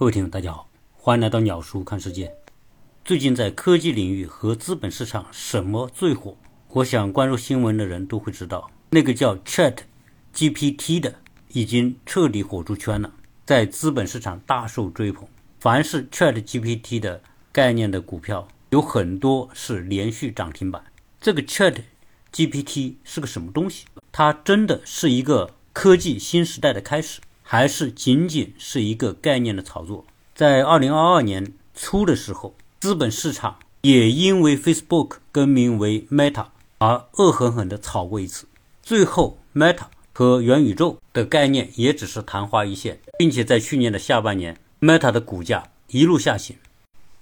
各位听众，大家好，欢迎来到鸟叔看世界。最近在科技领域和资本市场，什么最火？我想关注新闻的人都会知道，那个叫 Chat GPT 的已经彻底火出圈了，在资本市场大受追捧。凡是 Chat GPT 的概念的股票，有很多是连续涨停板。这个 Chat GPT 是个什么东西？它真的是一个科技新时代的开始？还是仅仅是一个概念的炒作。在二零二二年初的时候，资本市场也因为 Facebook 更名为 Meta 而恶狠狠地炒过一次。最后，Meta 和元宇宙的概念也只是昙花一现，并且在去年的下半年，Meta 的股价一路下行。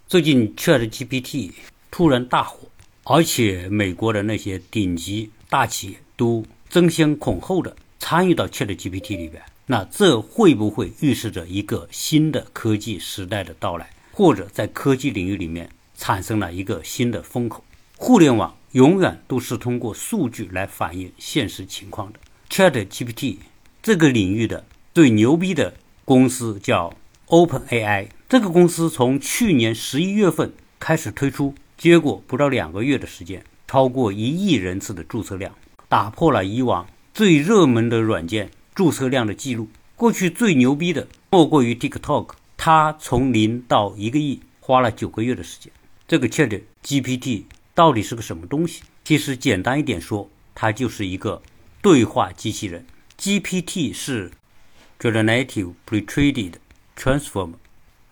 最近 ChatGPT 突然大火，而且美国的那些顶级大企业都争先恐后的参与到 ChatGPT 里边。那这会不会预示着一个新的科技时代的到来，或者在科技领域里面产生了一个新的风口？互联网永远都是通过数据来反映现实情况的。ChatGPT 这个领域的最牛逼的公司叫 OpenAI，这个公司从去年十一月份开始推出，结果不到两个月的时间，超过一亿人次的注册量，打破了以往最热门的软件。注册量的记录，过去最牛逼的莫过于 TikTok，它从零到一个亿花了九个月的时间。这个 Chat GPT 到底是个什么东西？其实简单一点说，它就是一个对话机器人。GPT 是 Generative Pre-trained Transformer，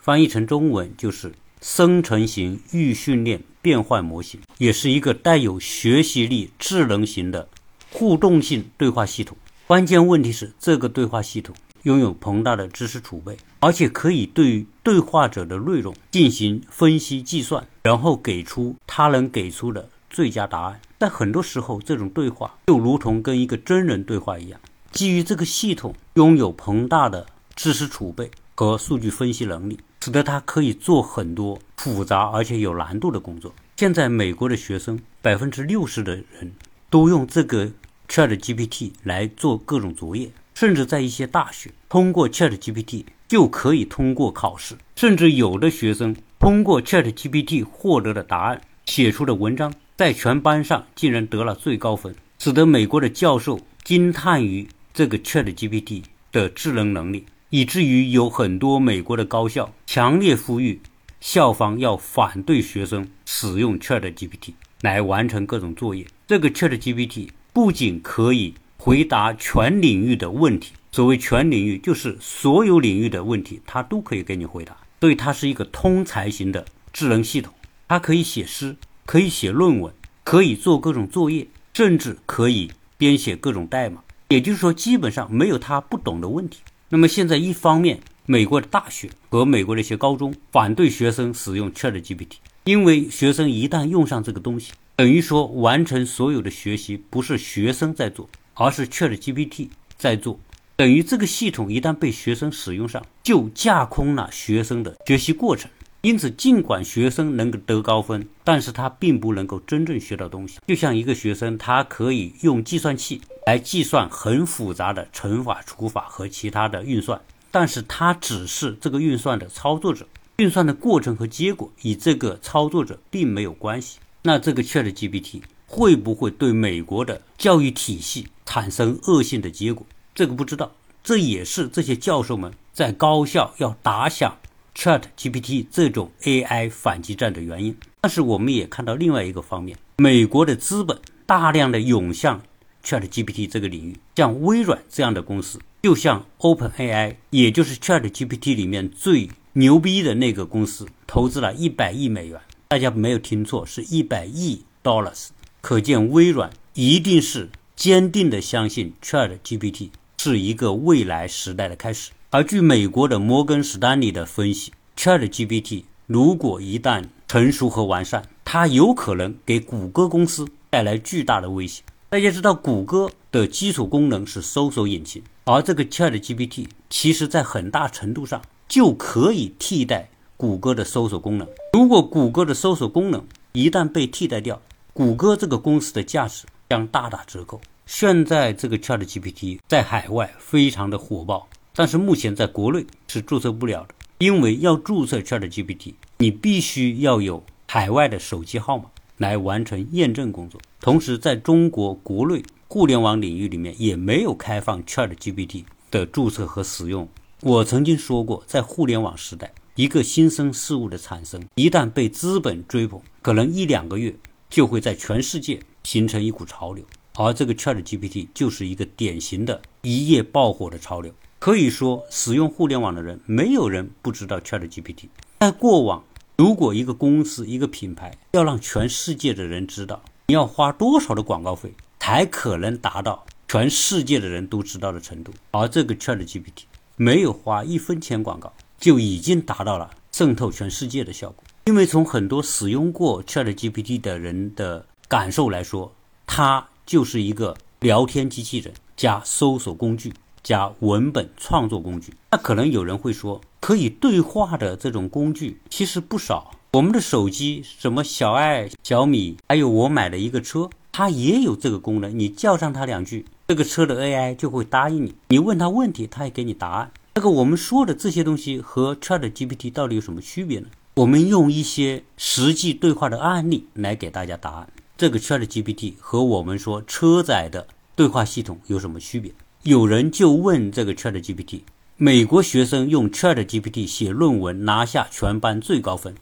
翻译成中文就是生成型预训练变换模型，也是一个带有学习力智能型的互动性对话系统。关键问题是，这个对话系统拥有庞大的知识储备，而且可以对对话者的内容进行分析计算，然后给出他能给出的最佳答案。但很多时候，这种对话就如同跟一个真人对话一样。基于这个系统拥有庞大的知识储备和数据分析能力，使得它可以做很多复杂而且有难度的工作。现在，美国的学生百分之六十的人都用这个。ChatGPT 来做各种作业，甚至在一些大学，通过 ChatGPT 就可以通过考试。甚至有的学生通过 ChatGPT 获得的答案、写出的文章，在全班上竟然得了最高分，使得美国的教授惊叹于这个 ChatGPT 的智能能力，以至于有很多美国的高校强烈呼吁校方要反对学生使用 ChatGPT 来完成各种作业。这个 ChatGPT。不仅可以回答全领域的问题，所谓全领域就是所有领域的问题，它都可以给你回答。所以它是一个通才型的智能系统，它可以写诗，可以写论文，可以做各种作业，甚至可以编写各种代码。也就是说，基本上没有它不懂的问题。那么现在，一方面，美国的大学和美国的一些高中反对学生使用 ChatGPT，因为学生一旦用上这个东西。等于说，完成所有的学习不是学生在做，而是 ChatGPT 在做。等于这个系统一旦被学生使用上，就架空了学生的学习过程。因此，尽管学生能够得高分，但是他并不能够真正学到东西。就像一个学生，他可以用计算器来计算很复杂的乘法、除法和其他的运算，但是他只是这个运算的操作者，运算的过程和结果与这个操作者并没有关系。那这个 ChatGPT 会不会对美国的教育体系产生恶性的结果？这个不知道，这也是这些教授们在高校要打响 ChatGPT 这种 AI 反击战的原因。但是我们也看到另外一个方面，美国的资本大量的涌向 ChatGPT 这个领域，像微软这样的公司，就像 OpenAI，也就是 ChatGPT 里面最牛逼的那个公司，投资了一百亿美元。大家没有听错，是一百亿 dollars。可见微软一定是坚定的相信 Chat GPT 是一个未来时代的开始。而据美国的摩根士丹利的分析，Chat GPT 如果一旦成熟和完善，它有可能给谷歌公司带来巨大的威胁。大家知道，谷歌的基础功能是搜索引擎，而这个 Chat GPT 其实在很大程度上就可以替代。谷歌的搜索功能，如果谷歌的搜索功能一旦被替代掉，谷歌这个公司的价值将大打折扣。现在这个 ChatGPT 在海外非常的火爆，但是目前在国内是注册不了的。因为要注册 ChatGPT，你必须要有海外的手机号码来完成验证工作。同时，在中国国内互联网领域里面也没有开放 ChatGPT 的注册和使用。我曾经说过，在互联网时代，一个新生事物的产生，一旦被资本追捧，可能一两个月就会在全世界形成一股潮流。而这个 ChatGPT 就是一个典型的一夜爆火的潮流。可以说，使用互联网的人，没有人不知道 ChatGPT。在过往，如果一个公司、一个品牌要让全世界的人知道，你要花多少的广告费，才可能达到全世界的人都知道的程度？而这个 ChatGPT 没有花一分钱广告，就已经达到了渗透全世界的效果。因为从很多使用过 ChatGPT 的人的感受来说，它就是一个聊天机器人加搜索工具。加文本创作工具，那可能有人会说，可以对话的这种工具其实不少。我们的手机，什么小爱、小米，还有我买的一个车，它也有这个功能。你叫上它两句，这个车的 AI 就会答应你。你问他问题，它也给你答案。这个我们说的这些东西和 ChatGPT 到底有什么区别呢？我们用一些实际对话的案例来给大家答案。这个 ChatGPT 和我们说车载的对话系统有什么区别？有人就问这个 ChatGPT：美国学生用 ChatGPT 写论文拿下全班最高分，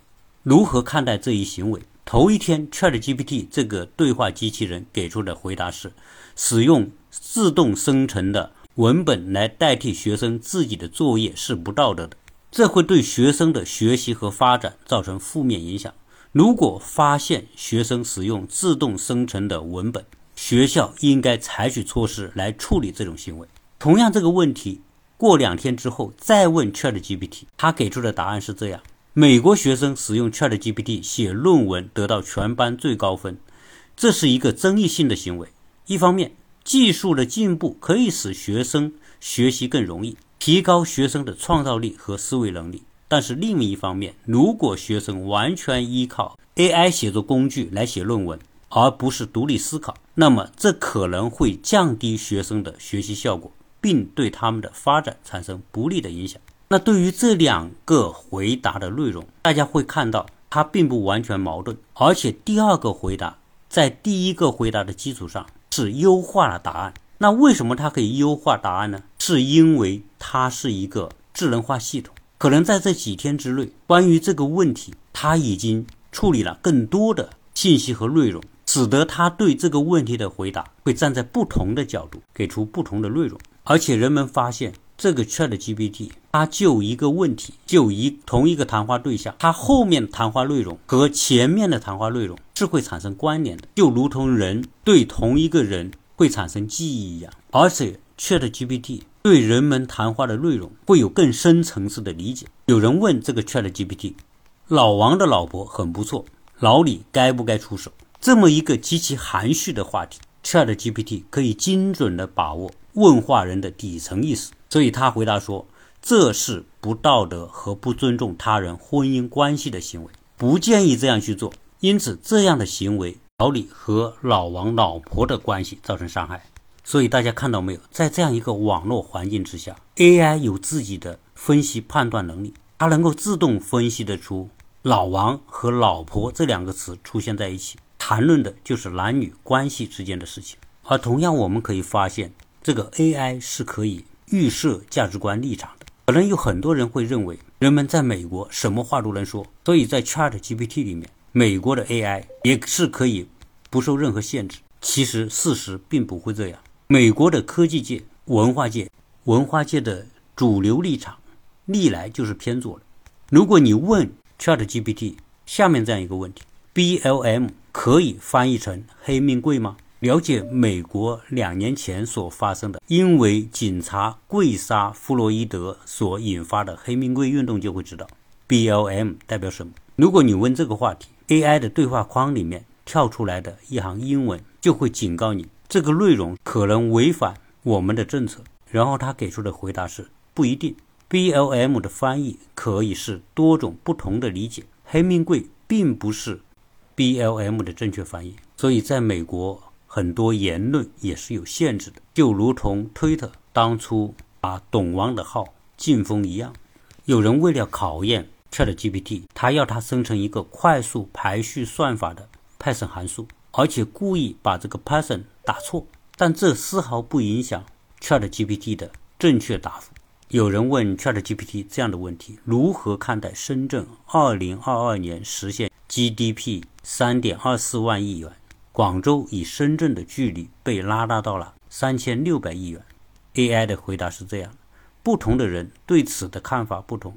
如何看待这一行为？头一天，ChatGPT 这个对话机器人给出的回答是：使用自动生成的文本来代替学生自己的作业是不道德的，这会对学生的学习和发展造成负面影响。如果发现学生使用自动生成的文本，学校应该采取措施来处理这种行为。同样，这个问题过两天之后再问 ChatGPT，他给出的答案是这样：美国学生使用 ChatGPT 写论文得到全班最高分，这是一个争议性的行为。一方面，技术的进步可以使学生学习更容易，提高学生的创造力和思维能力；但是另一方面，如果学生完全依靠 AI 写作工具来写论文，而不是独立思考，那么这可能会降低学生的学习效果，并对他们的发展产生不利的影响。那对于这两个回答的内容，大家会看到它并不完全矛盾，而且第二个回答在第一个回答的基础上是优化了答案。那为什么它可以优化答案呢？是因为它是一个智能化系统，可能在这几天之内，关于这个问题，它已经处理了更多的信息和内容。使得它对这个问题的回答会站在不同的角度给出不同的内容，而且人们发现这个 Chat GPT 它就一个问题，就一同一个谈话对象，它后面谈话内容和前面的谈话内容是会产生关联的，就如同人对同一个人会产生记忆一样。而且 Chat GPT 对人们谈话的内容会有更深层次的理解。有人问这个 Chat GPT：“ 老王的老婆很不错，老李该不该出手？”这么一个极其含蓄的话题，ChatGPT 可以精准地把握问话人的底层意思，所以他回答说：“这是不道德和不尊重他人婚姻关系的行为，不建议这样去做。因此，这样的行为老李和老王老婆的关系造成伤害。”所以大家看到没有，在这样一个网络环境之下，AI 有自己的分析判断能力，它能够自动分析得出“老王”和“老婆”这两个词出现在一起。谈论的就是男女关系之间的事情，而同样我们可以发现，这个 AI 是可以预设价值观立场的。可能有很多人会认为，人们在美国什么话都能说，所以在 ChatGPT 里面，美国的 AI 也是可以不受任何限制。其实事实并不会这样，美国的科技界、文化界、文化界的主流立场历来就是偏左的。如果你问 ChatGPT 下面这样一个问题，BLM。可以翻译成黑命贵吗？了解美国两年前所发生的，因为警察跪杀弗洛伊德所引发的黑命贵运动，就会知道 B L M 代表什么。如果你问这个话题，A I 的对话框里面跳出来的一行英文，就会警告你这个内容可能违反我们的政策。然后他给出的回答是不一定。B L M 的翻译可以是多种不同的理解，黑命贵并不是。B L M 的正确翻译，所以在美国很多言论也是有限制的，就如同推特当初把董王的号禁封一样。有人为了考验 ChatGPT，他要它生成一个快速排序算法的 Python 函数，而且故意把这个 Python 打错，但这丝毫不影响 ChatGPT 的正确答复。有人问 ChatGPT 这样的问题：如何看待深圳2022年实现 GDP 3.24万亿元？广州与深圳的距离被拉大到了3600亿元。AI 的回答是这样：不同的人对此的看法不同。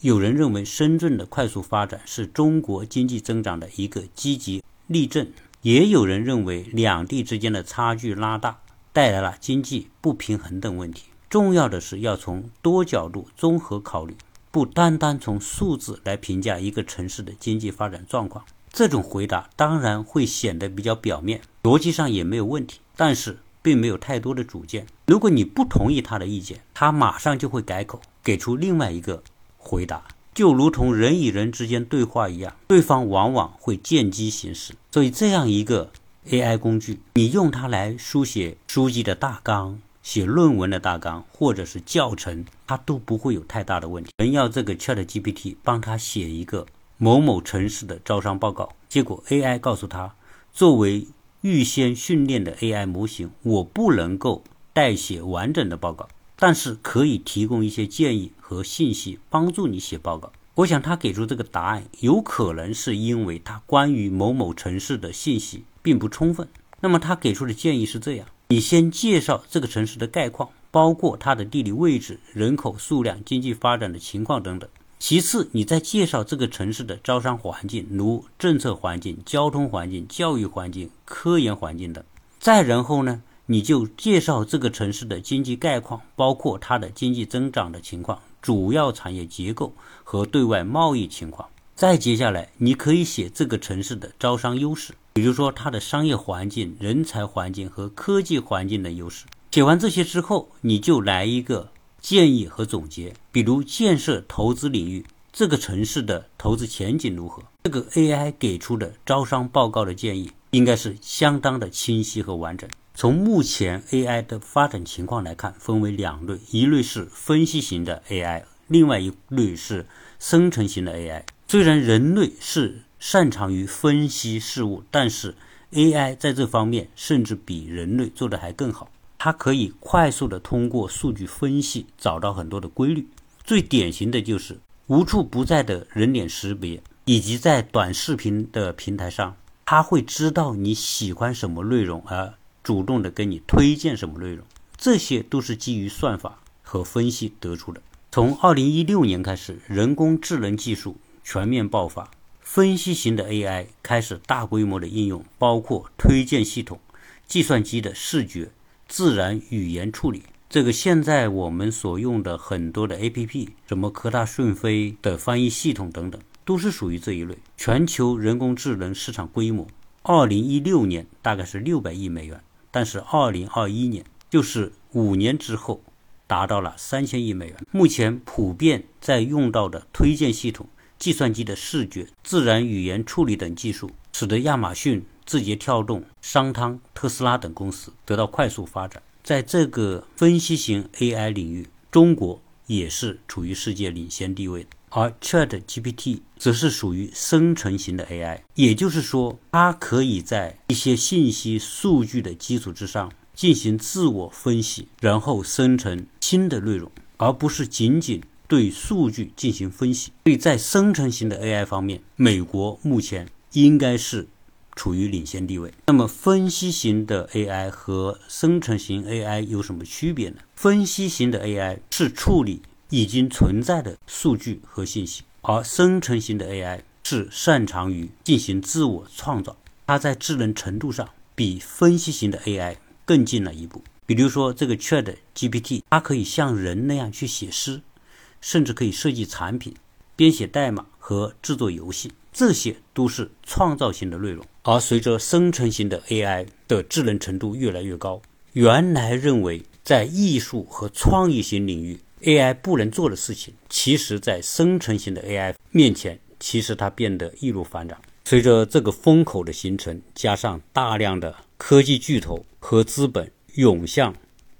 有人认为深圳的快速发展是中国经济增长的一个积极例证，也有人认为两地之间的差距拉大带来了经济不平衡等问题。重要的是要从多角度综合考虑，不单单从数字来评价一个城市的经济发展状况。这种回答当然会显得比较表面，逻辑上也没有问题，但是并没有太多的主见。如果你不同意他的意见，他马上就会改口，给出另外一个回答，就如同人与人之间对话一样，对方往往会见机行事。所以，这样一个 AI 工具，你用它来书写书籍的大纲。写论文的大纲或者是教程，它都不会有太大的问题。人要这个 Chat GPT 帮他写一个某某城市的招商报告，结果 AI 告诉他，作为预先训练的 AI 模型，我不能够代写完整的报告，但是可以提供一些建议和信息，帮助你写报告。我想他给出这个答案，有可能是因为他关于某某城市的信息并不充分。那么他给出的建议是这样。你先介绍这个城市的概况，包括它的地理位置、人口数量、经济发展的情况等等。其次，你再介绍这个城市的招商环境，如政策环境、交通环境、教育环境、科研环境等。再然后呢，你就介绍这个城市的经济概况，包括它的经济增长的情况、主要产业结构和对外贸易情况。再接下来，你可以写这个城市的招商优势。比如说，它的商业环境、人才环境和科技环境的优势。写完这些之后，你就来一个建议和总结。比如建设投资领域，这个城市的投资前景如何？这个 AI 给出的招商报告的建议应该是相当的清晰和完整。从目前 AI 的发展情况来看，分为两类：一类是分析型的 AI，另外一类是生成型的 AI。虽然人类是擅长于分析事物，但是 AI 在这方面甚至比人类做的还更好。它可以快速的通过数据分析找到很多的规律。最典型的就是无处不在的人脸识别，以及在短视频的平台上，它会知道你喜欢什么内容，而主动的给你推荐什么内容。这些都是基于算法和分析得出的。从2016年开始，人工智能技术全面爆发。分析型的 AI 开始大规模的应用，包括推荐系统、计算机的视觉、自然语言处理。这个现在我们所用的很多的 APP，什么科大讯飞的翻译系统等等，都是属于这一类。全球人工智能市场规模，二零一六年大概是六百亿美元，但是二零二一年，就是五年之后，达到了三千亿美元。目前普遍在用到的推荐系统。计算机的视觉、自然语言处理等技术，使得亚马逊、字节跳动、商汤、特斯拉等公司得到快速发展。在这个分析型 AI 领域，中国也是处于世界领先地位。而 ChatGPT 则是属于生成型的 AI，也就是说，它可以在一些信息数据的基础之上进行自我分析，然后生成新的内容，而不是仅仅。对数据进行分析，所以在生成型的 AI 方面，美国目前应该是处于领先地位。那么，分析型的 AI 和生成型 AI 有什么区别呢？分析型的 AI 是处理已经存在的数据和信息，而生成型的 AI 是擅长于进行自我创造。它在智能程度上比分析型的 AI 更进了一步。比如说，这个 Chat GPT，它可以像人那样去写诗。甚至可以设计产品、编写代码和制作游戏，这些都是创造性的内容。而随着生成型的 AI 的智能程度越来越高，原来认为在艺术和创意型领域 AI 不能做的事情，其实，在生成型的 AI 面前，其实它变得易如反掌。随着这个风口的形成，加上大量的科技巨头和资本涌向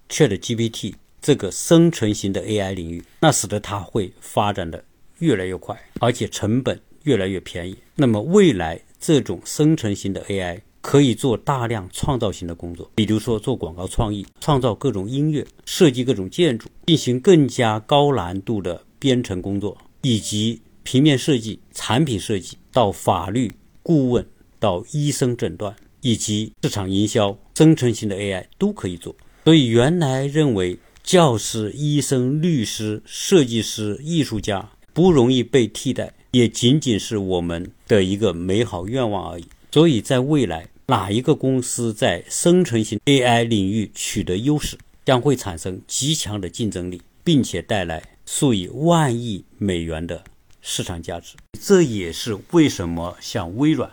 ChatGPT。这个生成型的 AI 领域，那使得它会发展的越来越快，而且成本越来越便宜。那么未来这种生成型的 AI 可以做大量创造型的工作，比如说做广告创意、创造各种音乐、设计各种建筑、进行更加高难度的编程工作，以及平面设计、产品设计到法律顾问到医生诊断以及市场营销，生成型的 AI 都可以做。所以原来认为。教师、医生、律师、设计师、艺术家不容易被替代，也仅仅是我们的一个美好愿望而已。所以在未来，哪一个公司在生成型 AI 领域取得优势，将会产生极强的竞争力，并且带来数以万亿美元的市场价值。这也是为什么像微软、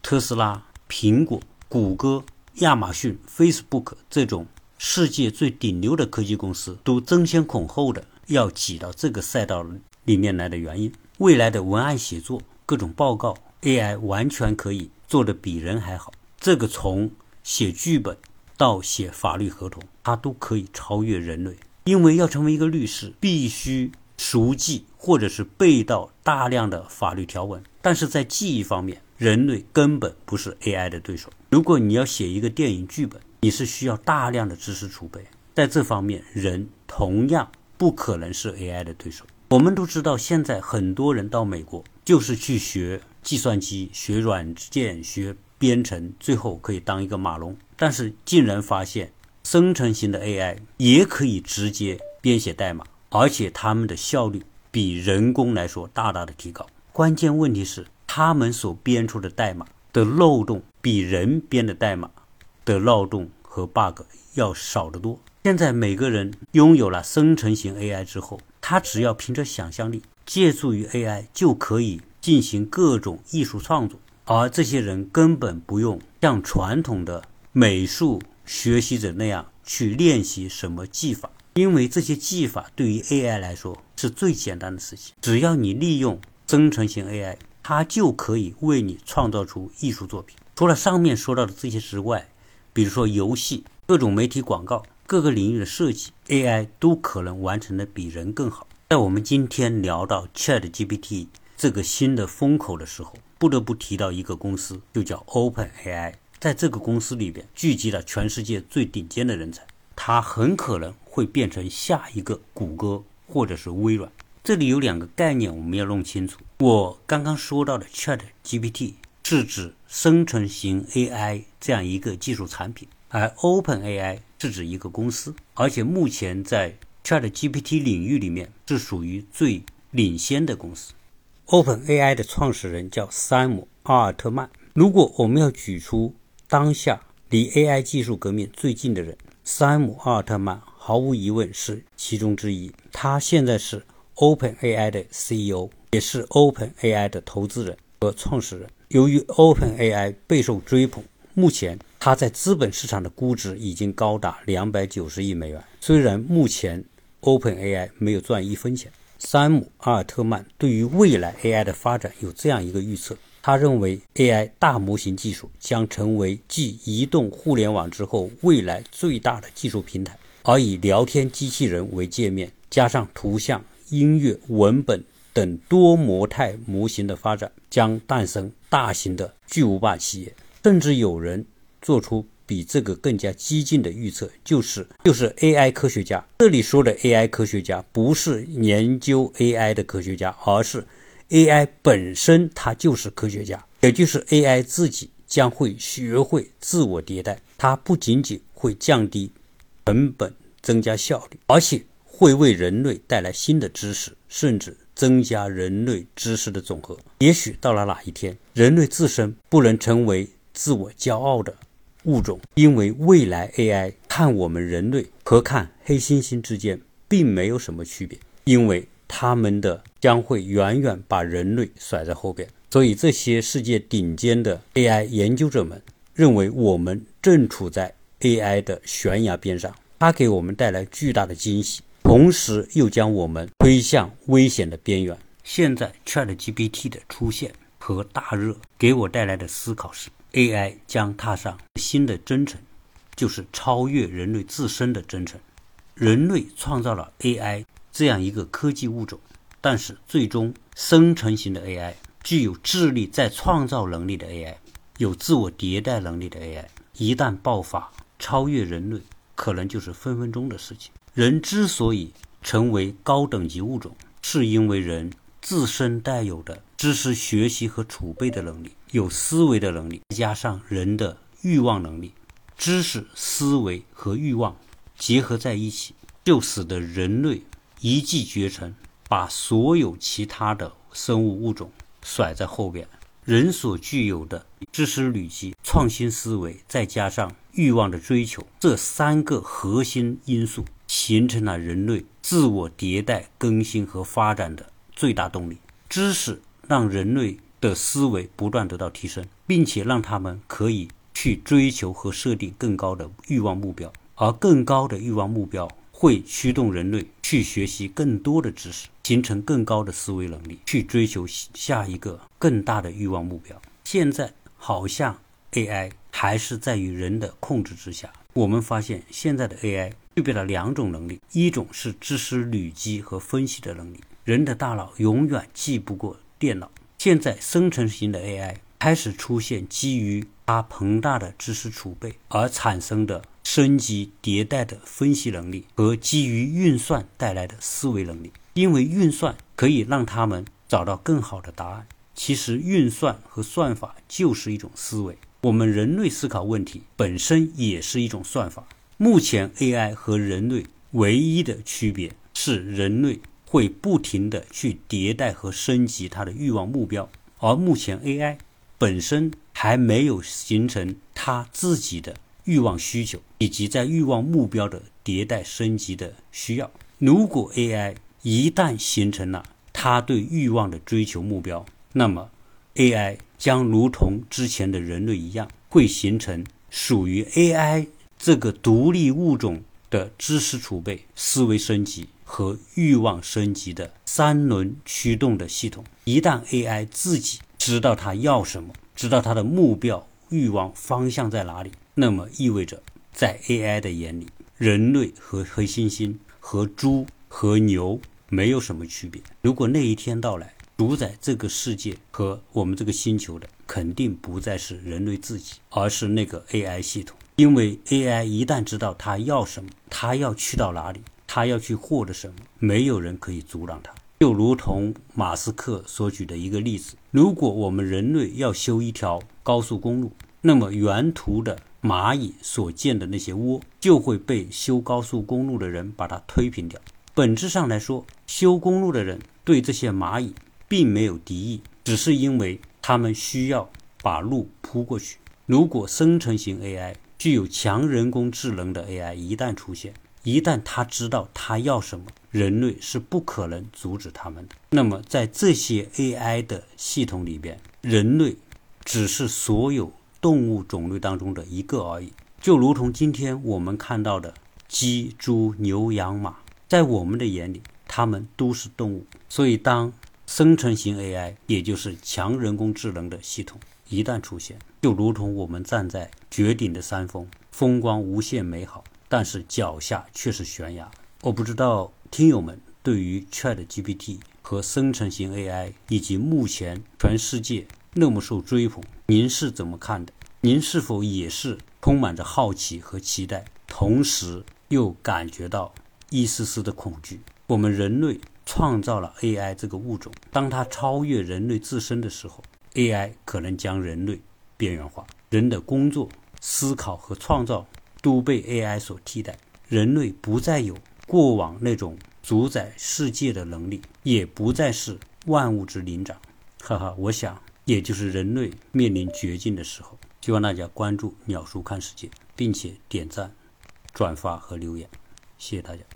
特斯拉、苹果、谷歌、亚马逊、Facebook 这种。世界最顶流的科技公司都争先恐后的要挤到这个赛道里面来的原因。未来的文案写作、各种报告，AI 完全可以做得比人还好。这个从写剧本到写法律合同，它都可以超越人类。因为要成为一个律师，必须熟记或者是背到大量的法律条文，但是在记忆方面，人类根本不是 AI 的对手。如果你要写一个电影剧本，你是需要大量的知识储备，在这方面，人同样不可能是 AI 的对手。我们都知道，现在很多人到美国就是去学计算机、学软件、学编程，最后可以当一个码农。但是，竟然发现生成型的 AI 也可以直接编写代码，而且他们的效率比人工来说大大的提高。关键问题是，他们所编出的代码的漏洞比人编的代码。的漏洞和 bug 要少得多。现在每个人拥有了生成型 AI 之后，他只要凭着想象力，借助于 AI 就可以进行各种艺术创作。而这些人根本不用像传统的美术学习者那样去练习什么技法，因为这些技法对于 AI 来说是最简单的事情。只要你利用生成型 AI，它就可以为你创造出艺术作品。除了上面说到的这些之外，比如说游戏、各种媒体广告、各个领域的设计，AI 都可能完成的比人更好。在我们今天聊到 ChatGPT 这个新的风口的时候，不得不提到一个公司，就叫 OpenAI。在这个公司里边，聚集了全世界最顶尖的人才，它很可能会变成下一个谷歌或者是微软。这里有两个概念我们要弄清楚。我刚刚说到的 ChatGPT。是指生成型 AI 这样一个技术产品，而 OpenAI 是指一个公司，而且目前在 ChatGPT 领域里面是属于最领先的公司。OpenAI 的创始人叫山姆·阿尔特曼。如果我们要举出当下离 AI 技术革命最近的人，山姆·阿尔特曼毫无疑问是其中之一。他现在是 OpenAI 的 CEO，也是 OpenAI 的投资人和创始人。由于 OpenAI 备受追捧，目前他在资本市场的估值已经高达两百九十亿美元。虽然目前 OpenAI 没有赚一分钱，山姆·阿尔特曼对于未来 AI 的发展有这样一个预测：他认为 AI 大模型技术将成为继移动互联网之后未来最大的技术平台，而以聊天机器人为界面，加上图像、音乐、文本。等多模态模型的发展将诞生大型的巨无霸企业，甚至有人做出比这个更加激进的预测，就是就是 AI 科学家。这里说的 AI 科学家不是研究 AI 的科学家，而是 AI 本身它就是科学家，也就是 AI 自己将会学会自我迭代。它不仅仅会降低成本、增加效率，而且会为人类带来新的知识，甚至。增加人类知识的总和。也许到了哪一天，人类自身不能成为自我骄傲的物种，因为未来 AI 看我们人类和看黑猩猩之间并没有什么区别，因为他们的将会远远把人类甩在后边。所以，这些世界顶尖的 AI 研究者们认为，我们正处在 AI 的悬崖边上，它给我们带来巨大的惊喜。同时又将我们推向危险的边缘。现在 ChatGPT 的出现和大热给我带来的思考是：AI 将踏上新的征程，就是超越人类自身的征程。人类创造了 AI 这样一个科技物种，但是最终生成型的 AI，具有智力再创造能力的 AI，有自我迭代能力的 AI，一旦爆发超越人类，可能就是分分钟的事情。人之所以成为高等级物种，是因为人自身带有的知识学习和储备的能力，有思维的能力，加上人的欲望能力，知识、思维和欲望结合在一起，就使得人类一骑绝尘，把所有其他的生物物种甩在后边。人所具有的知识累积、创新思维，再加上欲望的追求，这三个核心因素。形成了人类自我迭代、更新和发展的最大动力。知识让人类的思维不断得到提升，并且让他们可以去追求和设定更高的欲望目标，而更高的欲望目标会驱动人类去学习更多的知识，形成更高的思维能力，去追求下一个更大的欲望目标。现在好像 AI 还是在于人的控制之下。我们发现现在的 AI。具备了两种能力，一种是知识累积和分析的能力。人的大脑永远记不过电脑。现在生成型的 AI 开始出现基于它庞大的知识储备而产生的升级迭代的分析能力和基于运算带来的思维能力。因为运算可以让他们找到更好的答案。其实运算和算法就是一种思维。我们人类思考问题本身也是一种算法。目前 AI 和人类唯一的区别是，人类会不停的去迭代和升级它的欲望目标，而目前 AI 本身还没有形成它自己的欲望需求以及在欲望目标的迭代升级的需要。如果 AI 一旦形成了它对欲望的追求目标，那么 AI 将如同之前的人类一样，会形成属于 AI。这个独立物种的知识储备、思维升级和欲望升级的三轮驱动的系统，一旦 AI 自己知道它要什么，知道它的目标、欲望方向在哪里，那么意味着在 AI 的眼里，人类和黑猩猩、和猪、和牛没有什么区别。如果那一天到来，主宰这个世界和我们这个星球的，肯定不再是人类自己，而是那个 AI 系统。因为 AI 一旦知道它要什么，它要去到哪里，它要去获得什么，没有人可以阻挡它。就如同马斯克所举的一个例子：如果我们人类要修一条高速公路，那么沿途的蚂蚁所建的那些窝就会被修高速公路的人把它推平掉。本质上来说，修公路的人对这些蚂蚁并没有敌意，只是因为他们需要把路铺过去。如果生成型 AI，具有强人工智能的 AI 一旦出现，一旦他知道他要什么，人类是不可能阻止他们的。那么，在这些 AI 的系统里边，人类只是所有动物种类当中的一个而已。就如同今天我们看到的鸡、猪、牛、羊、马，在我们的眼里，它们都是动物。所以，当生成型 AI，也就是强人工智能的系统。一旦出现，就如同我们站在绝顶的山峰，风光无限美好，但是脚下却是悬崖。我不知道听友们对于 Chat GPT 和生成型 AI 以及目前全世界那么受追捧，您是怎么看的？您是否也是充满着好奇和期待，同时又感觉到一丝丝的恐惧？我们人类创造了 AI 这个物种，当它超越人类自身的时候。AI 可能将人类边缘化，人的工作、思考和创造都被 AI 所替代，人类不再有过往那种主宰世界的能力，也不再是万物之灵长。哈哈，我想，也就是人类面临绝境的时候。希望大家关注“鸟叔看世界”，并且点赞、转发和留言，谢谢大家。